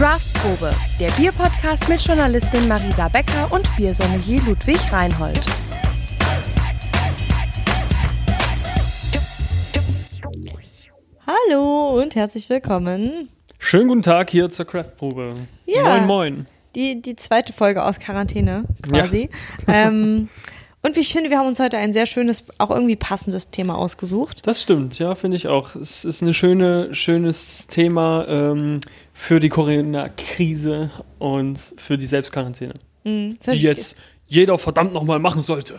Craftprobe, der Bierpodcast mit Journalistin Marisa Becker und Biersommelier Ludwig Reinhold. Hallo und herzlich willkommen. Schönen guten Tag hier zur Craftprobe. Ja. Moin, moin. Die, die zweite Folge aus Quarantäne quasi. Ähm, und wie ich finde, wir haben uns heute ein sehr schönes, auch irgendwie passendes Thema ausgesucht. Das stimmt, ja, finde ich auch. Es ist ein schöne, schönes Thema ähm, für die Corona-Krise und für die Selbstquarantäne, Mhm. die jetzt jeder verdammt nochmal machen sollte.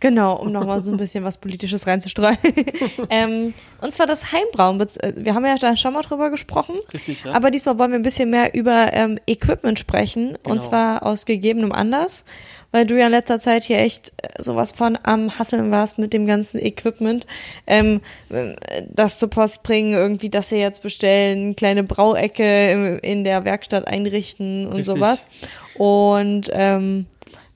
Genau, um nochmal so ein bisschen was Politisches reinzustreuen. ähm, und zwar das Heimbrauen. Äh, Wir haben ja da schon mal drüber gesprochen. Richtig, ja. Aber diesmal wollen wir ein bisschen mehr über ähm, Equipment sprechen. Genau. Und zwar aus gegebenem Anlass. Weil du ja in letzter Zeit hier echt äh, sowas von am Hasseln warst mit dem ganzen Equipment. Ähm, äh, das zur Post bringen, irgendwie das hier jetzt bestellen, kleine Brauecke in der Werkstatt einrichten und Richtig. sowas. Und ähm,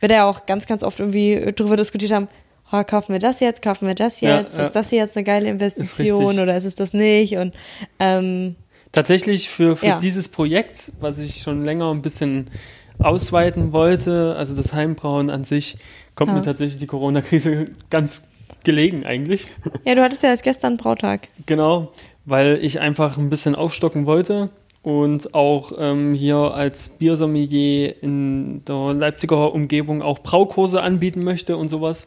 wir da ja auch ganz, ganz oft irgendwie drüber diskutiert haben, oh, kaufen wir das jetzt, kaufen wir das jetzt, ja. ist das hier jetzt eine geile Investition richtig. oder ist es das nicht? Und ähm, Tatsächlich für, für Ja. dieses Projekt, was ich schon länger ein bisschen ausweiten wollte, also das Heimbrauen an sich, kommt Ja. mir tatsächlich die Corona-Krise ganz gelegen eigentlich. ja, du hattest ja erst gestern Brautag. Genau, weil ich einfach ein bisschen aufstocken wollte und auch ähm, hier als Biersommelier in der Leipziger Umgebung auch Braukurse anbieten möchte und sowas,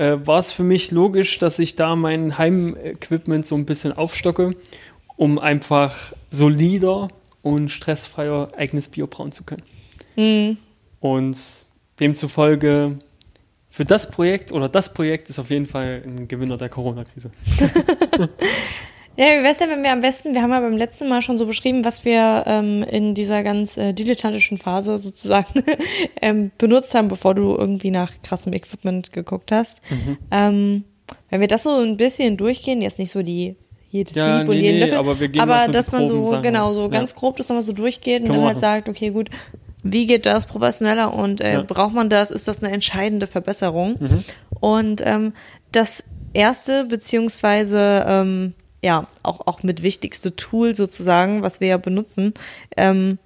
äh, war es für mich logisch, dass ich da mein Heimequipment so ein bisschen aufstocke, um einfach solider und stressfreier eigenes Bier brauen zu können. Mhm. Und demzufolge für das Projekt oder das Projekt ist auf jeden Fall ein Gewinner der Corona-Krise. Ja, wie wär's denn, wenn wir am besten, wir haben ja beim letzten Mal schon so beschrieben, was wir ähm, in dieser ganz äh, dilettantischen Phase sozusagen ähm, benutzt haben, bevor du irgendwie nach krassem Equipment geguckt hast. Mhm. Ähm, wenn wir das so ein bisschen durchgehen, jetzt nicht so die jedes Ja, Sieb und nee, jeden nee, Löffel, aber wir gehen aber so dass man so, Sachen genau, so Ja. ganz grob das nochmal so durchgeht und Können dann halt machen. sagt, okay, gut, wie geht das professioneller und äh, Ja. braucht man das? Ist das eine entscheidende Verbesserung? Mhm. Und ähm, das erste, beziehungsweise ähm, ja, auch, auch mit wichtigste Tool sozusagen, was wir ja benutzen, ähm,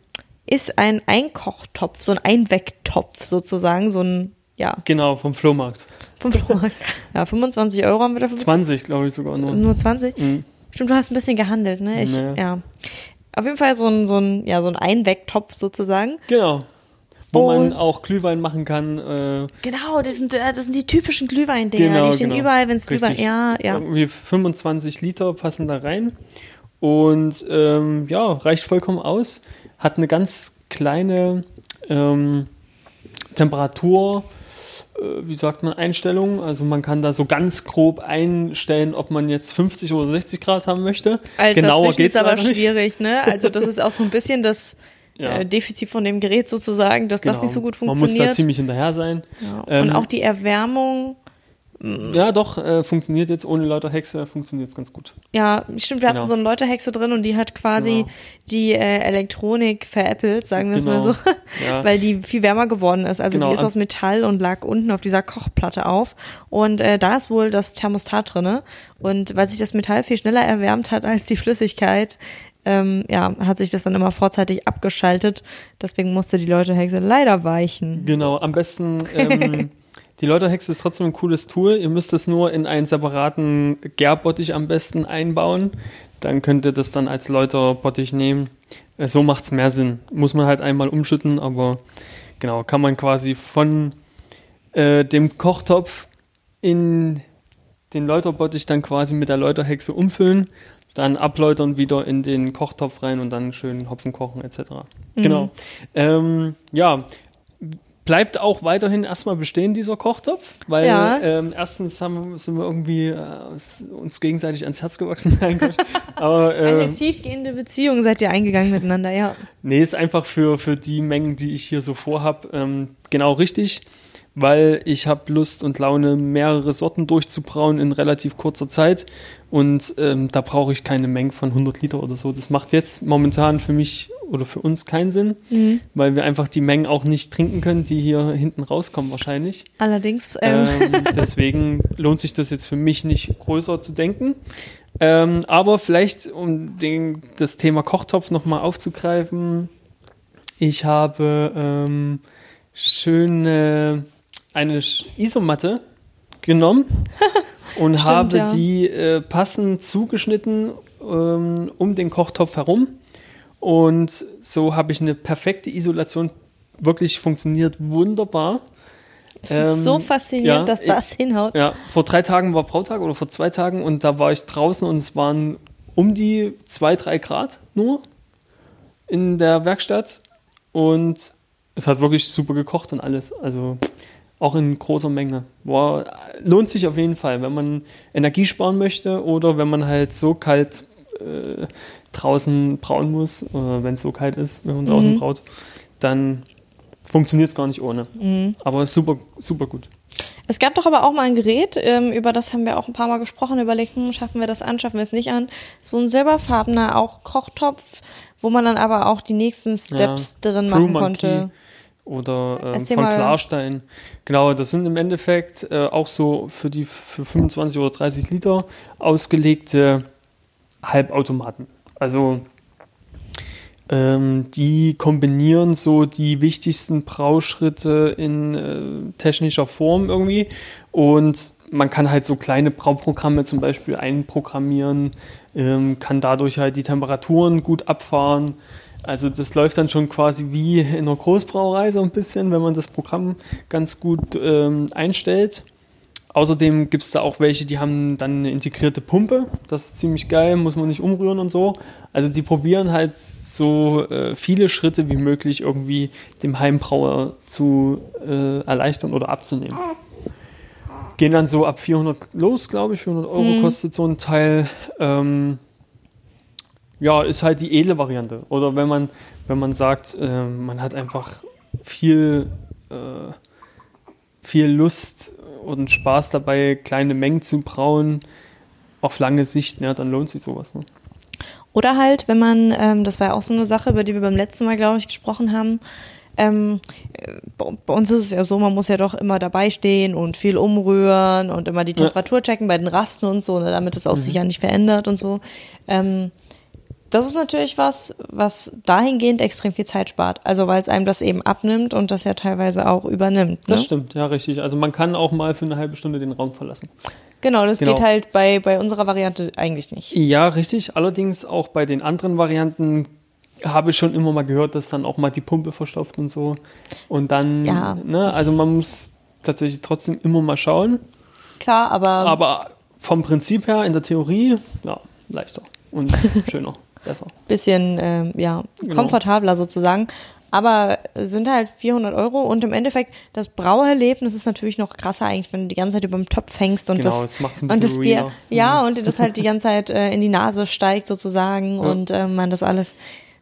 ist ein Einkochtopf, so ein Einwegtopf sozusagen, so ein, ja, Genau, vom Flohmarkt. vom Flohmarkt. Ja, 25 Euro haben wir dafür 20, glaube ich sogar nur. Nur 20? Mhm. Stimmt, du hast ein bisschen gehandelt, ne? Ich, Nee. Ja. Auf jeden Fall so ein, so ein, ja, so ein Einwegtopf sozusagen. Genau. Wo man auch Glühwein machen kann. Äh, Genau, das sind, äh, das sind die typischen Glühwein-Dinger. genau, die stehen genau. überall, wenn es Glühwein, ja, ja. Irgendwie 25 Liter passen da rein. Und ähm, ja, reicht vollkommen aus. Hat eine ganz kleine ähm, Temperatur, äh, wie sagt man, Einstellung. Also man kann da so ganz grob einstellen, ob man jetzt 50 oder 60 Grad haben möchte. Also Genauer geht's ist aber schwierig, ne? Also das ist auch so ein bisschen das Ja. äh, Defizit von dem Gerät sozusagen, dass das Genau. nicht so gut Man muss da funktioniert. ziemlich hinterher sein. ja. ähm, Und auch die Erwärmung, Ja, doch, äh, funktioniert jetzt ohne lauter Hexe, funktioniert es ganz gut. ja, stimmt, wir hatten Genau. so eine Leuterhexe drin und die hat quasi Genau. die äh, Elektronik veräppelt, sagen wir es mal Genau. so, Ja. weil die viel wärmer geworden ist. Also Genau, die ist aus Metall und lag unten auf dieser Kochplatte auf und äh, da ist wohl das Thermostat drinne und weil sich das Metall viel schneller erwärmt hat als die Flüssigkeit, ähm, ja, hat sich das dann immer vorzeitig abgeschaltet. Deswegen musste die Leuterhexe leider weichen. Genau, am besten, ähm, die Läuterhexe ist trotzdem ein cooles Tool. Ihr müsst es nur in einen separaten Gärbottich am besten einbauen. Dann könnt ihr das dann als Läuterbottich nehmen. Äh, so macht es mehr Sinn. Muss man halt einmal umschütten, aber genau, kann man quasi von äh, dem Kochtopf in den Läuterbottich dann quasi mit der Läuterhexe umfüllen, dann abläutern wieder in den Kochtopf rein und dann schön Hopfen kochen etc. Genau. Ähm, ja, bleibt auch weiterhin erstmal bestehen, dieser Kochtopf, weil Ja. ähm, erstens haben, sind wir irgendwie äh, uns- gegenseitig ans Herz gewachsen. Aber äh, Eine tiefgehende Beziehung seid ihr eingegangen miteinander, ja. Nee, ist einfach für, für die Mengen, die ich hier so vorhab, ähm, genau richtig, weil ich habe Lust und Laune, mehrere Sorten durchzubrauen in relativ kurzer Zeit und ähm, da brauche ich keine Mengen von 100 Liter oder so. Das macht jetzt momentan für mich oder für uns keinen Sinn, Mhm. weil wir einfach die Mengen auch nicht trinken können, die hier hinten rauskommen wahrscheinlich. Allerdings, ähm, Ähm, deswegen lohnt sich das jetzt für mich nicht größer zu denken. Ähm, aber vielleicht, um den, das Thema Kochtopf nochmal aufzugreifen, Ich habe ähm, schöne eine Isomatte genommen und Stimmt, habe ja. die äh, passend zugeschnitten ähm, um den Kochtopf herum. Und so habe ich eine perfekte Isolation. Wirklich funktioniert wunderbar. Es ist so Ähm, faszinierend, ja, dass das hinhaut. Ja, vor drei Tagen war Brautag oder vor zwei Tagen und da war ich draußen und es waren um die zwei, drei Grad nur in der Werkstatt und es hat wirklich super gekocht und alles. Also auch in großer Menge. War, lohnt sich auf jeden Fall, wenn man Energie sparen möchte oder wenn man halt so kalt äh, draußen brauen muss, oder wenn es so kalt ist, wenn man draußen Mhm. braut, dann funktioniert es gar nicht ohne. Mhm. Aber super, super gut. Es gab doch aber auch mal ein Gerät, ähm, über das haben wir auch ein paar Mal gesprochen, überlegt, hm, schaffen wir das an, schaffen wir es nicht an. So ein silberfarbener auch Kochtopf, wo man dann aber auch die nächsten Steps drin Brew machen Monkey konnte. Oder ähm, von mal. Klarstein. Genau, das sind im Endeffekt äh, auch so für die für 25 oder 30 Liter ausgelegte Halbautomaten. Also ähm, die kombinieren so die wichtigsten Brauschritte in äh, technischer Form irgendwie und man kann halt so kleine Brauprogramme zum Beispiel einprogrammieren, ähm, kann dadurch halt die Temperaturen gut abfahren. Also das läuft dann schon quasi wie in einer Großbrauerei so ein bisschen, wenn man das Programm ganz gut ähm, einstellt. Außerdem gibt es da auch welche, die haben dann eine integrierte Pumpe. Das ist ziemlich geil, muss man nicht umrühren und so. Also die probieren halt so äh, viele Schritte wie möglich irgendwie dem Heimbrauer zu äh, erleichtern oder abzunehmen. Gehen dann so ab 400 los, glaube ich. 400 Euro Mhm. kostet so ein Teil. Ähm, ja, ist halt die edle Variante. Oder wenn man, wenn man sagt, äh, man hat einfach viel, äh, viel Lust und Spaß dabei, kleine Mengen zu brauen, auf lange Sicht, ja, dann lohnt sich sowas. Ne? Oder halt, wenn man, ähm, das war ja auch so eine Sache, über die wir beim letzten Mal, glaube ich, gesprochen haben. Ähm, äh, bei uns ist es ja so, man muss ja doch immer dabei stehen und viel umrühren und immer die. Temperatur checken bei den Rasten und so, ne, damit es auch sich ja nicht verändert und so. Ähm, das ist natürlich was, was dahingehend extrem viel Zeit spart. Also weil es einem das eben abnimmt und das ja teilweise auch übernimmt. Ne? Das stimmt, ja, richtig. Also man kann auch mal für eine halbe Stunde den Raum verlassen. Genau, das Genau. geht halt bei, bei unserer Variante eigentlich nicht. Ja, richtig. Allerdings auch bei den anderen Varianten habe ich schon immer mal gehört, dass dann auch mal die Pumpe verstopft und so. Und dann, Ja. ne, also man muss tatsächlich trotzdem immer mal schauen. Klar, aber, Aber vom Prinzip her, in der Theorie, ja, leichter und schöner, besser. bisschen ähm, ja, Genau. komfortabler sozusagen. Aber sind halt 400 Euro und im Endeffekt das Brauerlebnis ist natürlich noch krasser eigentlich, wenn du die ganze Zeit über dem Topf hängst und Genau, das das und das dir ja und dir das halt die ganze Zeit äh, in die Nase steigt sozusagen Ja. und äh, man das alles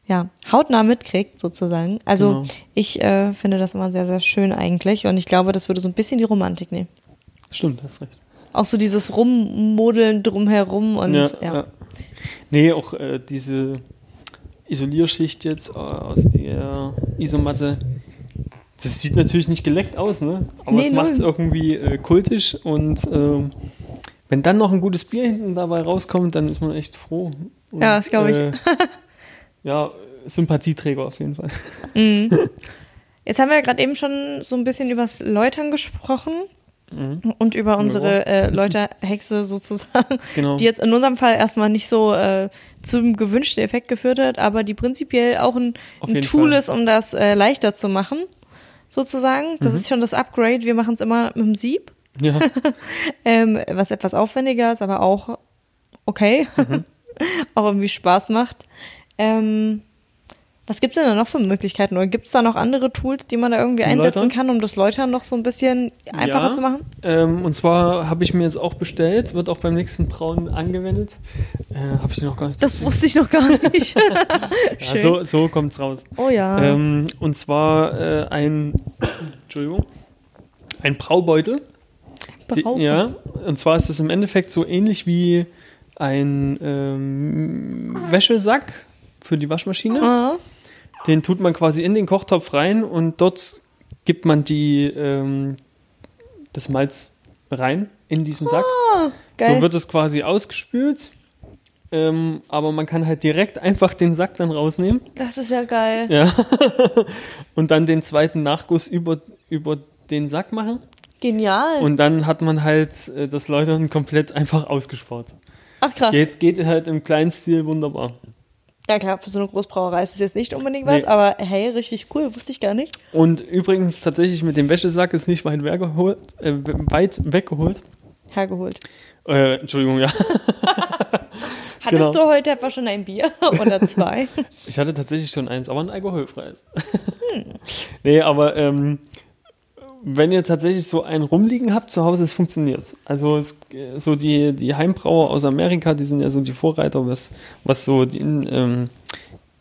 ja hautnah mitkriegt sozusagen. Also Genau. ich äh, finde das immer sehr sehr schön eigentlich und ich glaube, das würde so ein bisschen die Romantik nehmen. Stimmt, hast recht. Auch so dieses Rummodeln drumherum und ja. ja. Nee, auch äh, diese Isolierschicht jetzt äh, aus der Isomatte, das sieht natürlich nicht geleckt aus, ne? Aber Nee, es macht es irgendwie äh, kultisch und ähm, wenn dann noch ein gutes Bier hinten dabei rauskommt, dann ist man echt froh. Und, Ja, das glaub ich. Äh, ja, Sympathieträger auf jeden Fall. Mhm. Jetzt haben wir ja gerade eben schon so ein bisschen übers Läutern gesprochen Mhm. und über unsere äh, Läuterhexe sozusagen, Genau. die jetzt in unserem Fall erstmal nicht so äh, zum gewünschten Effekt geführt hat, aber die prinzipiell auch ein, ein Tool Fall. ist, um das äh, leichter zu machen, sozusagen. Das Mhm. ist schon das Upgrade. Wir machen es immer mit dem Sieb, Ja, ähm, was etwas aufwendiger ist, aber auch okay, Mhm. auch irgendwie Spaß macht. Ähm, was gibt es denn da noch für Möglichkeiten? Oder gibt es da noch andere Tools, die man da irgendwie Zum einsetzen Läutern? kann, um das Läutern noch so ein bisschen einfacher Ja. zu machen? ähm, und zwar habe ich mir jetzt auch bestellt, wird auch beim nächsten Brauen angewendet. Äh, habe ich noch gar nicht Das erzählt. wusste ich noch gar nicht. ja, Schön. so, so kommt's raus. oh ja. Ähm, und zwar äh, ein, Entschuldigung, ein Braubeutel. Die, Braubeutel. ja, und zwar ist es im Endeffekt so ähnlich wie ein ähm, Wäschesack für die Waschmaschine. Ah, Den tut man quasi in den Kochtopf rein und dort gibt man die, ähm, das Malz rein in diesen Sack. geil. So wird es quasi ausgespült Ähm, aber man kann halt direkt einfach den Sack dann rausnehmen. Das ist ja geil. Ja. und dann den zweiten Nachguss über, über den Sack machen. Genial. Und dann hat man halt äh, das Läutern komplett einfach ausgespart. Ach krass. Jetzt geht halt im kleinen Stil wunderbar. Ja klar, für so eine Großbrauerei ist es jetzt nicht unbedingt was, Nee. aber hey, richtig cool, wusste ich gar nicht. Und übrigens tatsächlich mit dem Wäschesack ist nicht weit weggeholt. Äh, weit weggeholt. Hergeholt. Äh, Entschuldigung, ja. Hattest Genau. du heute etwa schon ein Bier oder zwei? Ich hatte tatsächlich schon eins, aber ein alkoholfreies. nee, aber ähm, wenn ihr tatsächlich so einen rumliegen habt zu Hause, es funktioniert. Also es, äh, so die, die Heimbrauer aus Amerika, die sind ja so die Vorreiter, was, was so die, ähm,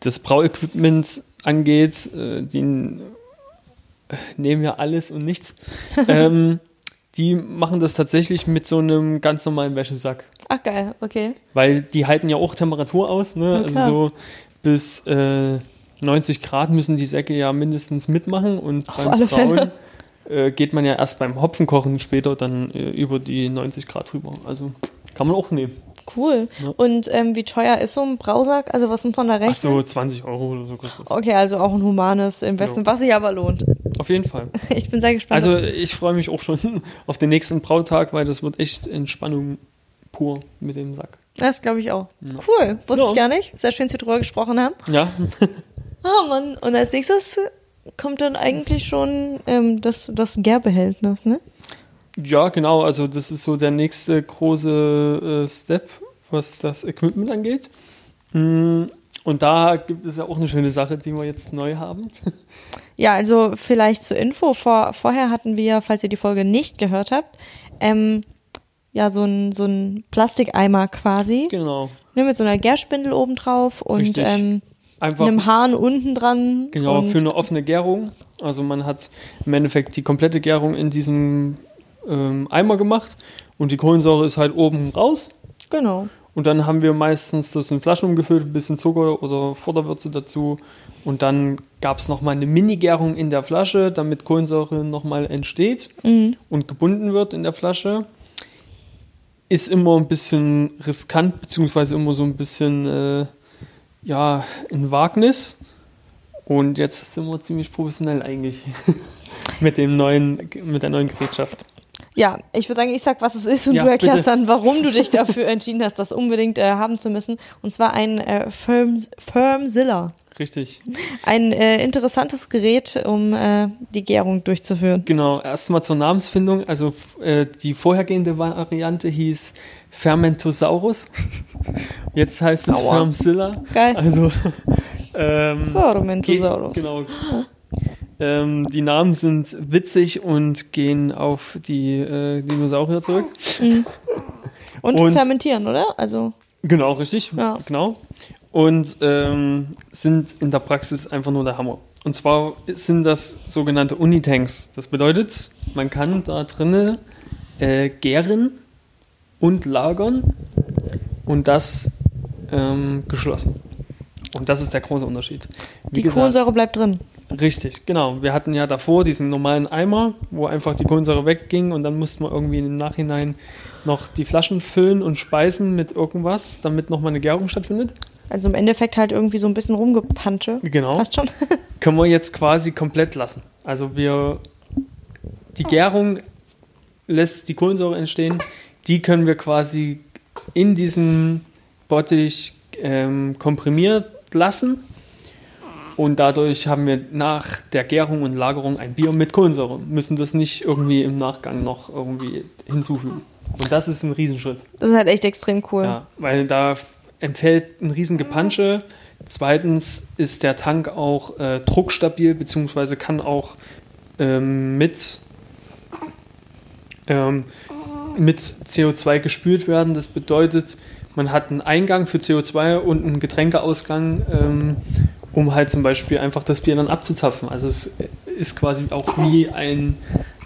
das Brauequipment angeht. Äh, die äh, nehmen ja alles und nichts. ähm, die machen das tatsächlich mit so einem ganz normalen Wäschesack. Ach geil, okay. Weil die halten ja auch Temperatur aus, ne? Also so bis äh, 90 Grad müssen die Säcke ja mindestens mitmachen und Auf beim Brauen Fälle. Äh, geht man ja erst beim Hopfenkochen später dann äh, über die 90 Grad drüber. Also kann man auch nehmen. Cool. Ja. Und ähm, wie teuer ist so ein Brausack? Also was muss man da rechnen? Ach so, 20 Euro oder so kostet das. Okay, also auch ein humanes Investment, was sich aber lohnt. Auf jeden Fall. Ich bin sehr gespannt. Also ich freue mich auch schon auf den nächsten Brautag, weil das wird echt Entspannung pur mit dem Sack. das glaube ich auch. Ja. Cool, wusste Ja. ich gar nicht. Sehr schön, dass wir drüber gesprochen haben. Ja, Ah Mann, und als nächstes kommt dann eigentlich schon ähm, das, das Gärbehältnis, ne? Ja, genau. Also das ist so der nächste große äh, Step, was das Equipment angeht. Mm, Und da gibt es ja auch eine schöne Sache, die wir jetzt neu haben. Ja, also vielleicht zur Info. Vor, vorher hatten wir, falls ihr die Folge nicht gehört habt, ähm, ja, so ein, so ein Plastikeimer quasi. Genau. Ne, mit so einer Gärspindel oben drauf und ähm, Einfach einem Hahn unten dran. genau für eine offene Gärung. Also man hat im Endeffekt die komplette Gärung in diesem ähm, Eimer gemacht und die Kohlensäure ist halt oben raus. Genau. Und dann haben wir meistens das in Flaschen umgefüllt, ein bisschen Zucker oder Futterwürze dazu. Und dann gab es nochmal eine Mini-Gärung in der Flasche, damit Kohlensäure nochmal entsteht Mhm. und gebunden wird in der Flasche. Ist immer ein bisschen riskant, beziehungsweise immer so ein bisschen, äh, ja, ein Wagnis. Und jetzt sind wir ziemlich professionell eigentlich mit dem neuen, mit der neuen Gerätschaft. Ja, ich würde sagen, ich sag, was es ist und Ja, du erklärst bitte. dann, warum du dich dafür entschieden hast, das unbedingt äh, haben zu müssen. Und zwar ein äh, Firm, Firmzilla. Richtig. Ein äh, interessantes Gerät, um äh, die Gärung durchzuführen. Genau, erstmal zur Namensfindung. Also äh, die vorhergehende Variante hieß Fermentosaurus. Jetzt heißt es Aua. Firmzilla. Geil. Also ähm, Fermentosaurus. Geht, genau. Ähm, die Namen sind witzig und gehen auf die äh, Dinosaurier zurück. Und, Und- fermentieren, oder? Also, Genau, richtig. Ja. Genau. Und ähm, sind in der Praxis einfach nur der Hammer. Und zwar sind das sogenannte Unitanks. Das bedeutet, man kann da drinnen äh, gären und lagern und das ähm, geschlossen. Und das ist der große Unterschied. Wie die gesagt, Kohlensäure bleibt drin. Richtig, genau. Wir hatten ja davor diesen normalen Eimer, wo einfach die Kohlensäure wegging und dann mussten wir irgendwie im Nachhinein noch die Flaschen füllen und speisen mit irgendwas, damit nochmal eine Gärung stattfindet. Also im Endeffekt halt irgendwie so ein bisschen rumgepansche. Genau. Passt schon. Können wir jetzt quasi komplett lassen. Also wir, die Gärung lässt die Kohlensäure entstehen, die können wir quasi in diesem Bottich ähm, komprimiert lassen. Und dadurch haben wir nach der Gärung und Lagerung ein Bier mit Kohlensäure. Müssen das nicht irgendwie im Nachgang noch irgendwie hinzufügen. Und das ist ein Riesenschritt. Das ist halt echt extrem cool. Ja, weil da entfällt ein riesen Gepansche. Zweitens ist der Tank auch äh, druckstabil, beziehungsweise kann auch ähm, mit, ähm, mit CO2 gespült werden. Das bedeutet, man hat einen Eingang für CO2 und einen Getränkeausgang, ähm, um halt zum Beispiel einfach das Bier dann abzuzapfen. Also es ist quasi auch wie ein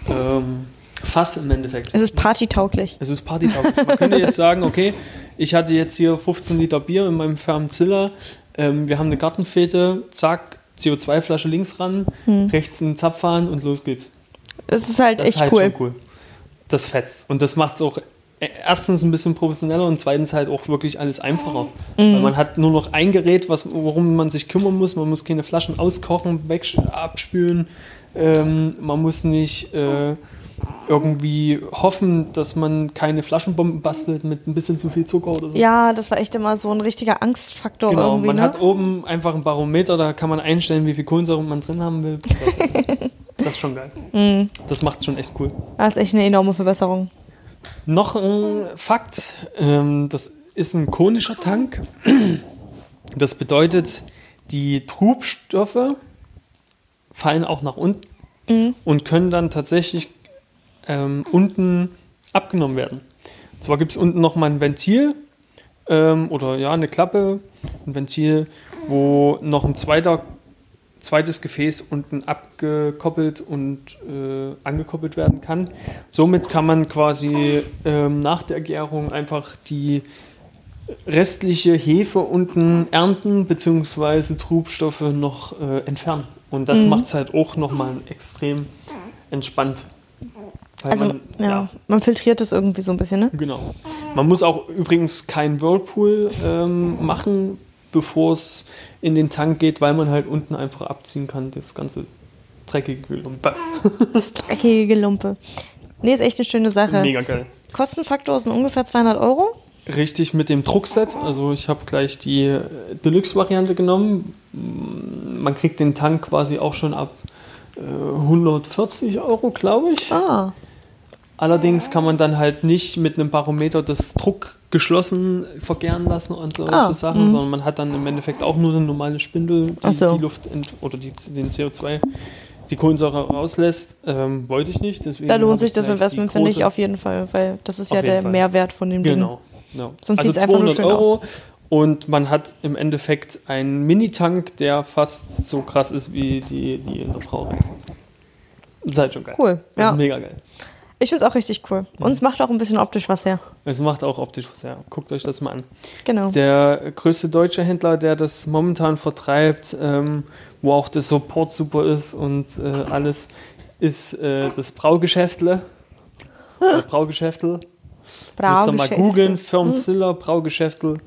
ähm, Fass im Endeffekt. Es ist partytauglich. Es ist partytauglich. Man könnte jetzt sagen, okay, ich hatte jetzt hier 15 Liter Bier in meinem Firmenziller, ähm, wir haben eine Gartenfete, zack, CO2-Flasche links ran, rechts einen Zapfhahn und los geht's. Es ist halt Das echt ist halt cool. cool. Das fetzt. Und das macht es auch erstens ein bisschen professioneller und zweitens halt auch wirklich alles einfacher. Weil man hat nur noch ein Gerät, was, worum man sich kümmern muss. Man muss keine Flaschen auskochen, weg, abspülen. Ähm, man muss nicht äh, irgendwie hoffen, dass man keine Flaschenbomben bastelt mit ein bisschen zu viel Zucker oder so. Ja, das war echt immer so ein richtiger Angstfaktor Genau, irgendwie. man ne? hat oben einfach ein Barometer, da kann man einstellen, wie viel Kohlensäure man drin haben will. Das ist schon geil. Mhm. Das macht schon echt cool. Das ist echt eine enorme Verbesserung. Noch ein Fakt, ähm, das ist ein konischer Tank. Das bedeutet, die Trubstoffe fallen auch nach unten Mhm. und können dann tatsächlich ähm, unten abgenommen werden. Und zwar gibt es unten nochmal ein Ventil ähm, oder ja, eine Klappe, ein Ventil, wo noch ein zweiter, zweites Gefäß unten abgekoppelt und äh, angekoppelt werden kann. Somit kann man quasi ähm, nach der Gärung einfach die restliche Hefe unten ernten bzw. Trubstoffe noch äh, entfernen. Und das Mhm. macht es halt auch nochmal extrem entspannt. Weil Also, man, ja, man filtriert das irgendwie so ein bisschen, ne? Genau. Man muss auch übrigens keinen Whirlpool ähm, machen, bevor es in den Tank geht, weil man halt unten einfach abziehen kann, das ganze dreckige Gelumpe. Das dreckige Lumpe. Nee, ist echt eine schöne Sache. Mega geil. Kostenfaktor sind ungefähr 200 Euro. Richtig mit dem Druckset. Also ich habe gleich die äh, Deluxe-Variante genommen. Mm, Man kriegt den Tank quasi auch schon ab äh, 140 Euro, glaube ich. Ah, Allerdings kann man dann halt nicht mit einem Barometer das Druck geschlossen vergären lassen und solche Ah, Sachen, mhm. sondern man hat dann im Endeffekt auch nur eine normale Spindel, die so. die Luft oder die, den CO2, die Kohlensäure rauslässt. Ähm, wollte ich nicht. Deswegen da lohnt sich ich das Investment, finde ich, auf jeden Fall, weil das ist ja der Fall. Mehrwert von dem Ding. Genau. ja. Sonst also sieht's einfach nur 200 schön Euro aus. und man hat im Endeffekt einen Mini-Tank, der fast so krass ist wie die, die in der Brauerei sind. Das ist halt schon geil. Cool, Das ja. ist mega geil. Ich finde es auch richtig cool. Und es macht auch ein bisschen optisch was her. Es macht auch optisch was her. Guckt euch das mal an. Genau. Der größte deutsche Händler, der das momentan vertreibt, ähm, wo auch der Support super ist und äh, alles, ist äh, das Braugeschäftle. Äh, Braugeschäftel. Müsst ihr mal googeln, Firmziller, Braugeschäftel.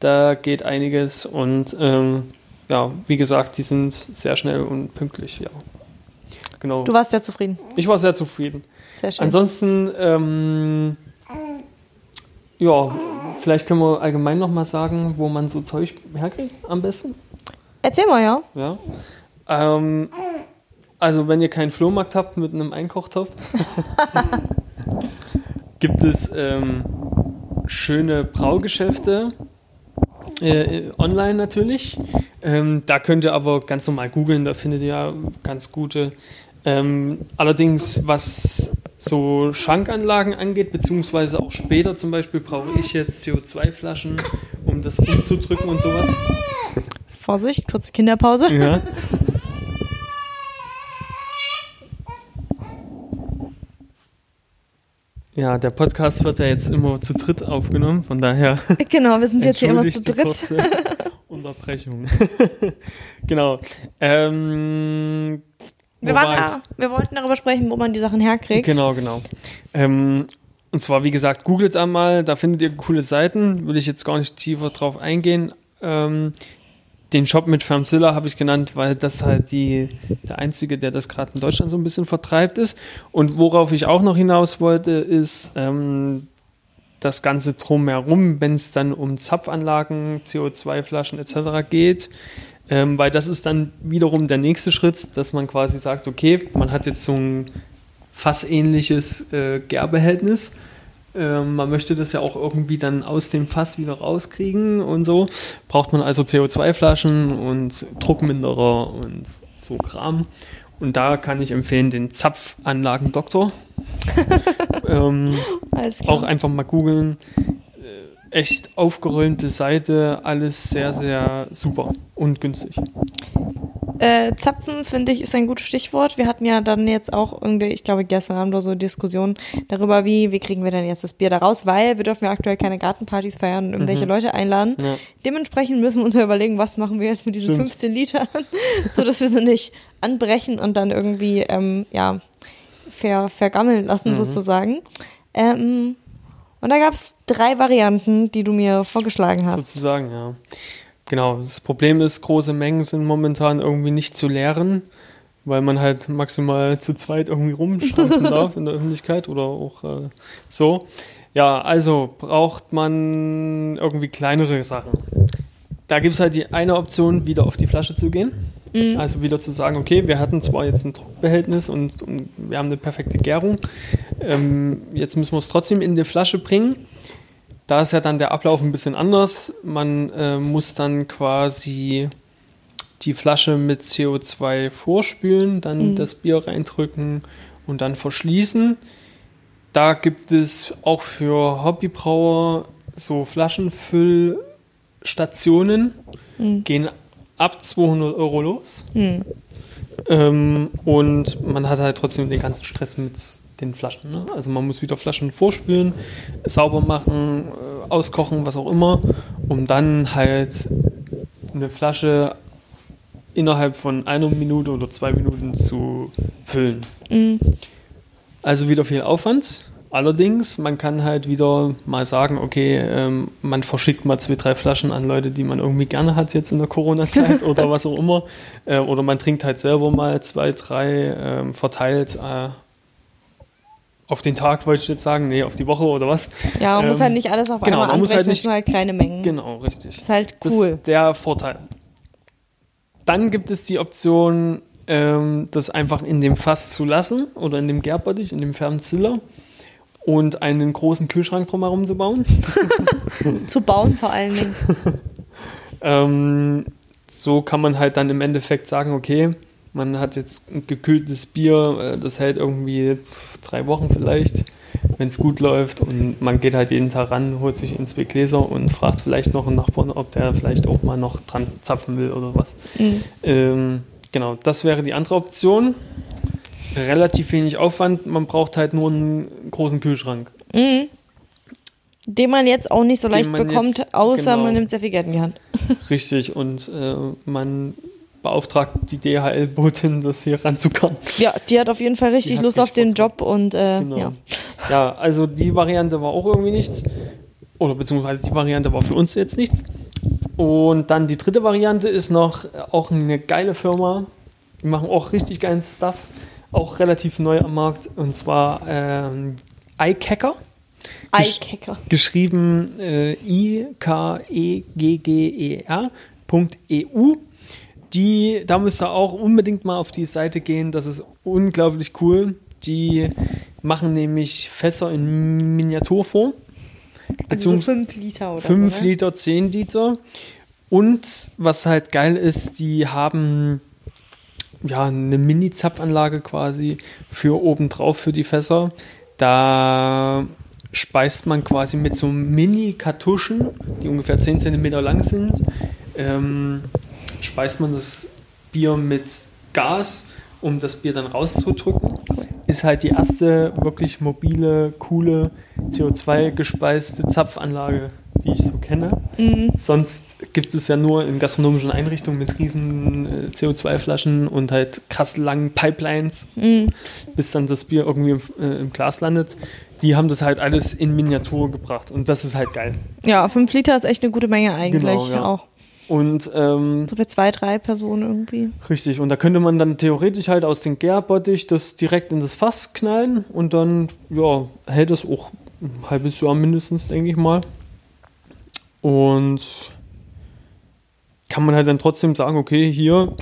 Da geht einiges und ähm, ja, wie gesagt, die sind sehr schnell und pünktlich. Ja. Genau. Du warst ja zufrieden. Ich war sehr zufrieden. Sehr schön. Ansonsten, ähm, ja, vielleicht können wir allgemein nochmal sagen, wo man so Zeug herkriegt am besten. Erzähl mal, ja. Ja. Ähm, also wenn ihr keinen Flohmarkt habt mit einem Einkochtopf, gibt es ähm, schöne Braugeschäfte. Äh, online natürlich. Ähm, da könnt ihr aber ganz normal googeln, da findet ihr ja ganz gute. Ähm, allerdings, was so Schankanlagen angeht, beziehungsweise auch später zum Beispiel, brauche ich jetzt CO2-Flaschen, um das umzudrücken und sowas. Vorsicht, kurze Kinderpause. Ja. Ja, der Podcast wird ja jetzt immer zu dritt aufgenommen, von daher Genau, wir sind jetzt hier immer zu dritt. kurze Unterbrechung. genau. Ähm, Wir, waren war da, wir wollten darüber sprechen, wo man die Sachen herkriegt. Genau, genau. Ähm, und zwar, wie gesagt, googelt einmal, da findet ihr coole Seiten, will ich jetzt gar nicht tiefer drauf eingehen. Ähm, den Shop mit Firmzilla habe ich genannt, weil das halt die, der einzige, der das gerade in Deutschland so ein bisschen vertreibt ist. Und worauf ich auch noch hinaus wollte, ist ähm, das Ganze drumherum, wenn es dann um Zapfanlagen, CO2-Flaschen etc. geht. Ähm, weil das ist dann wiederum der nächste Schritt, dass man quasi sagt, okay, man hat jetzt so ein fassähnliches äh, Gärbehältnis. Ähm, man möchte das ja auch irgendwie dann aus dem Fass wieder rauskriegen und so. Braucht man also CO2-Flaschen und Druckminderer und so Kram. Und da kann ich empfehlen den Zapfanlagendoktor. ähm, auch einfach mal googeln. Echt aufgeräumte Seite, alles sehr, sehr super und günstig. Äh, Zapfen, finde ich, ist ein gutes Stichwort. Wir hatten ja dann jetzt auch irgendwie, ich glaube, gestern haben wir so Diskussionen darüber, wie, wie kriegen wir denn jetzt das Bier da raus, weil wir dürfen ja aktuell keine Gartenpartys feiern und irgendwelche Mhm. Leute einladen. Ja. Dementsprechend müssen wir uns ja überlegen, was machen wir jetzt mit diesen Stimmt. 15 Litern, so dass wir sie nicht anbrechen und dann irgendwie, ähm, ja, ver, vergammeln lassen Mhm. sozusagen. Ähm, Und da gab es drei Varianten, die du mir vorgeschlagen hast. Sozusagen, ja. Genau. Das Problem ist, große Mengen sind momentan irgendwie nicht zu leeren, weil man halt maximal zu zweit irgendwie rumstampfen darf in der Öffentlichkeit oder auch äh, so. Ja, also braucht man irgendwie kleinere Sachen. Da gibt es halt die eine Option, wieder auf die Flasche zu gehen. Mhm. Also wieder zu sagen, okay, wir hatten zwar jetzt ein Druckbehältnis und, und wir haben eine perfekte Gärung, ähm, jetzt müssen wir es trotzdem in die Flasche bringen. Da ist ja dann der Ablauf ein bisschen anders. Man äh, muss dann quasi die Flasche mit CO2 vorspülen, dann mhm. das Bier reindrücken und dann verschließen. Da gibt es auch für Hobbybrauer so Flaschenfüllstationen, mhm. gehen ab 200 Euro los. Mhm. Ähm, und man hat halt trotzdem den ganzen Stress mit den Flaschen. Ne? Also man muss wieder Flaschen vorspülen, sauber machen, äh, auskochen, was auch immer, um dann halt eine Flasche innerhalb von einer Minute oder zwei Minuten zu füllen. Mhm. Also wieder viel Aufwand. Allerdings, man kann halt wieder mal sagen, okay, ähm, man verschickt mal zwei, drei Flaschen an Leute, die man irgendwie gerne hat jetzt in der Corona-Zeit oder was auch immer. Äh, oder man trinkt halt selber mal zwei, drei äh, verteilt äh, auf den Tag, wollte ich jetzt sagen, nee, auf die Woche oder was. Ja, man ähm, muss halt nicht alles auf genau, einmal man muss halt nicht, halt kleine Mengen. Genau, richtig. ist halt cool. Das ist der Vorteil. Dann gibt es die Option, ähm, das einfach in dem Fass zu lassen oder in dem Gärbottich, in dem Fernziller und einen großen Kühlschrank drumherum zu bauen. zu bauen vor allen Dingen. ähm, so kann man halt dann im Endeffekt sagen, okay, man hat jetzt ein gekühltes Bier, äh, das hält irgendwie jetzt drei Wochen vielleicht, wenn es gut läuft und man geht halt jeden Tag ran, holt sich in zwei Gläser und fragt vielleicht noch einen Nachbarn, ob der vielleicht auch mal noch dran zapfen will oder was. Mhm. Ähm, genau, das wäre die andere Option relativ wenig Aufwand. Man braucht halt nur einen großen Kühlschrank. Mhm. Den man jetzt auch nicht so leicht bekommt, jetzt, außer genau, man nimmt sehr viel Geld in die Hand. Richtig, und äh, man beauftragt die DHL-Botin, das hier ranzukommen. Ja, die hat auf jeden Fall richtig Lust auf den Job und äh, genau. ja. Ja, also die Variante war auch irgendwie nichts. Oder beziehungsweise die Variante war für uns jetzt nichts. Und dann die dritte Variante ist noch auch eine geile Firma. Die machen auch richtig geilen Stuff auch relativ neu am Markt, und zwar ähm, iCacker. Gesch iCacker. Geschrieben äh, I-K-E-G-G-E-R.eu. Die, da müsst ihr auch unbedingt mal auf die Seite gehen, das ist unglaublich cool. Die machen nämlich Fässer in Miniaturform. Also 5 Liter oder 5 so, ne? Liter, 10 Liter. Und was halt geil ist, die haben ja, eine Mini-Zapfanlage quasi für obendrauf für die Fässer. Da speist man quasi mit so Mini-Kartuschen, die ungefähr 10 cm lang sind, ähm, speist man das Bier mit Gas, um das Bier dann rauszudrücken. Ist halt die erste wirklich mobile, coole, CO2-gespeiste Zapfanlage die ich so kenne. Mhm. Sonst gibt es ja nur in gastronomischen Einrichtungen mit riesen äh, CO2-Flaschen und halt krass langen Pipelines, mhm. bis dann das Bier irgendwie im, äh, im, Glas landet. Die haben das halt alles in Miniatur gebracht und das ist halt geil. Ja, fünf Liter ist echt eine gute Menge eigentlich genau, ja. auch. Und ähm, so für zwei, drei Personen irgendwie. Richtig, und da könnte man dann theoretisch halt aus dem Gärbottich das direkt in das Fass knallen und dann, ja, hält das auch ein halbes Jahr mindestens, denke ich mal. Und kann man halt dann trotzdem sagen, okay, hier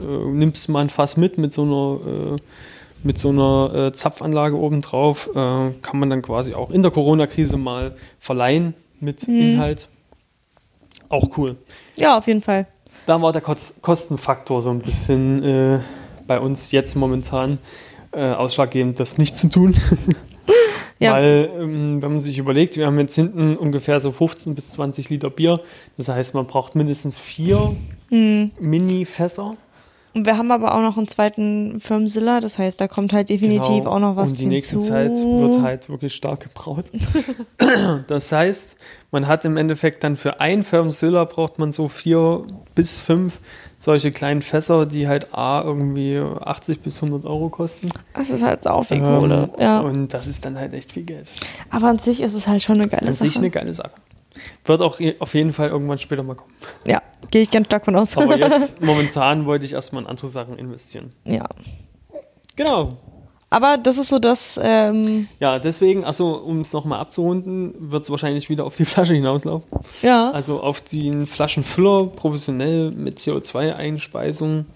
äh, nimmst du mal ein Fass mit mit so einer, äh, mit so einer äh, Zapfanlage obendrauf, äh, kann man dann quasi auch in der Corona-Krise mal verleihen mit mhm. Inhalt. Auch cool. Ja, auf jeden Fall. Da war der Kostenfaktor so ein bisschen äh, bei uns jetzt momentan äh, ausschlaggebend, das nicht zu tun. Ja. Weil, ähm, wenn man sich überlegt, wir haben jetzt hinten ungefähr so 15 bis 20 Liter Bier. Das heißt, man braucht mindestens vier mhm. Mini-Fässer. Und wir haben aber auch noch einen zweiten Firmensiller, das heißt, da kommt halt definitiv Genau. auch noch was Und die hinzu. nächste Zeit wird halt wirklich stark gebraut. das heißt, man hat im Endeffekt dann für ein Firmensiller braucht man so vier bis fünf solche kleinen Fässer, die halt A irgendwie 80 bis 100 Euro kosten. Das ist halt sau viel Ähm, Kohle. Ja. Und das ist dann halt echt viel Geld. Aber an sich ist es halt schon eine geile An Sache. sich eine geile Sache. Wird auch auf jeden Fall irgendwann später mal kommen. ja, gehe ich ganz stark von aus. Aber jetzt momentan wollte ich erstmal in andere Sachen investieren. ja. Genau. Aber das ist so das, ähm, Ja, deswegen, also um es nochmal abzurunden, wird es wahrscheinlich wieder auf die Flasche hinauslaufen. ja. Also auf den Flaschenfüller professionell mit CO2-Einspeisung,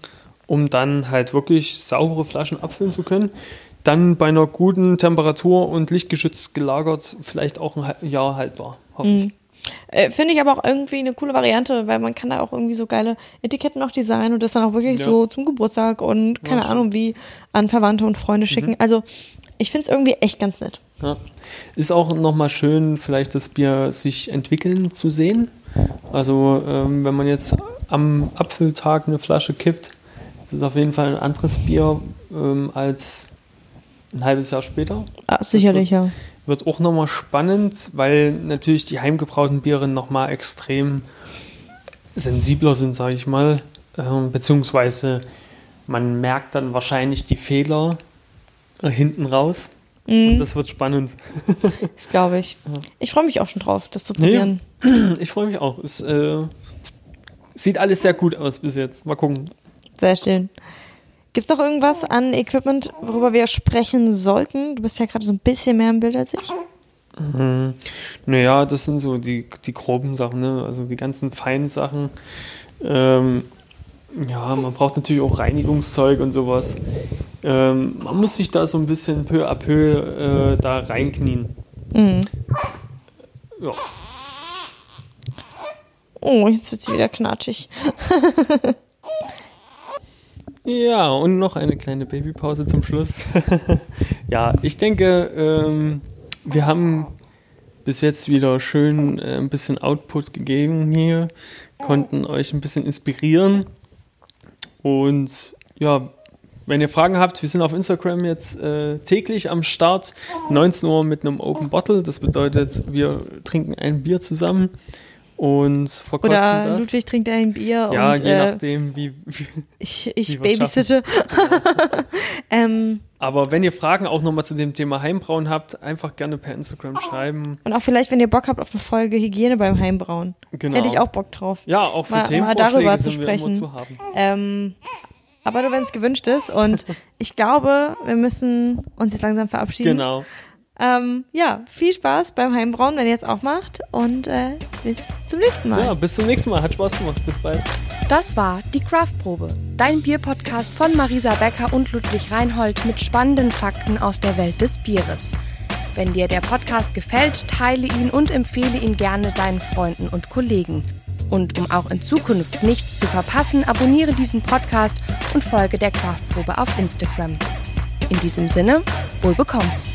um dann halt wirklich saubere Flaschen abfüllen zu können. Dann bei einer guten Temperatur und lichtgeschützt gelagert, vielleicht auch ein Jahr haltbar, hoffe ich. Äh, Finde ich aber auch irgendwie eine coole Variante, weil man kann da auch irgendwie so geile Etiketten noch designen und das dann auch wirklich Ja. so zum Geburtstag und keine stimmt. Ahnung wie an Verwandte und Freunde schicken. Also ich finde es irgendwie echt ganz nett. Ja. Ist auch nochmal schön, vielleicht das Bier sich entwickeln zu sehen. Also ähm, wenn man jetzt am Apfeltag eine Flasche kippt, ist es auf jeden Fall ein anderes Bier ähm, als ein halbes Jahr später. Ah, sicherlich, ja. Wird auch nochmal spannend, weil natürlich die heimgebrauten Biere nochmal extrem sensibler sind, sage ich mal. Ähm, beziehungsweise man merkt dann wahrscheinlich die Fehler hinten raus. Mhm. Und das wird spannend. Das glaube ich. Ich freue mich auch schon drauf, das zu Nee. probieren. Ich freue mich auch. Es äh, sieht alles sehr gut aus bis jetzt. Mal gucken. Sehr schön. Gibt es noch irgendwas an Equipment, worüber wir sprechen sollten? Du bist ja gerade so ein bisschen mehr im Bild als ich. Hm, naja, das sind so die, die groben Sachen, ne? also die ganzen feinen Sachen. Ähm, ja, man braucht natürlich auch Reinigungszeug und sowas. Ähm, man muss sich da so ein bisschen peu à peu äh, da reinknien. Mhm. Ja. Oh, jetzt wird sie wieder knatschig. ja, und noch eine kleine Babypause zum Schluss. ja, ich denke, ähm, wir haben bis jetzt wieder schön äh, ein bisschen Output gegeben hier, konnten euch ein bisschen inspirieren. Und ja, wenn ihr Fragen habt, wir sind auf Instagram jetzt äh, täglich am Start, 19 Uhr mit einem Open Bottle. Das bedeutet, wir trinken ein Bier zusammen und verkosten Oder das. Ludwig trinkt ein Bier ja, und je äh, nachdem, wie, wie. ich, ich wie babysitte. ähm, Aber wenn ihr Fragen auch nochmal zu dem Thema Heimbrauen habt, einfach gerne per Instagram schreiben. und auch vielleicht, wenn ihr Bock habt auf eine Folge Hygiene beim Heimbrauen. Genau. Hätte ich auch Bock drauf. Ja, auch für Mal- mal Themenvorschläge darüber zu sprechen. zu haben. Ähm, aber nur wenn es gewünscht ist. Und ich glaube, wir müssen uns jetzt langsam verabschieden. Genau. Ähm, ja, viel Spaß beim Heimbrauen, wenn ihr es auch macht. Und äh, bis zum nächsten Mal. Ja, bis zum nächsten Mal. Hat Spaß gemacht. Bis bald. Das war die Craftprobe, dein Bierpodcast von Marisa Becker und Ludwig Reinhold mit spannenden Fakten aus der Welt des Bieres. Wenn dir der Podcast gefällt, teile ihn und empfehle ihn gerne deinen Freunden und Kollegen. Und um auch in Zukunft nichts zu verpassen, abonniere diesen Podcast und folge der Craftprobe auf Instagram. In diesem Sinne, wohl bekomm's.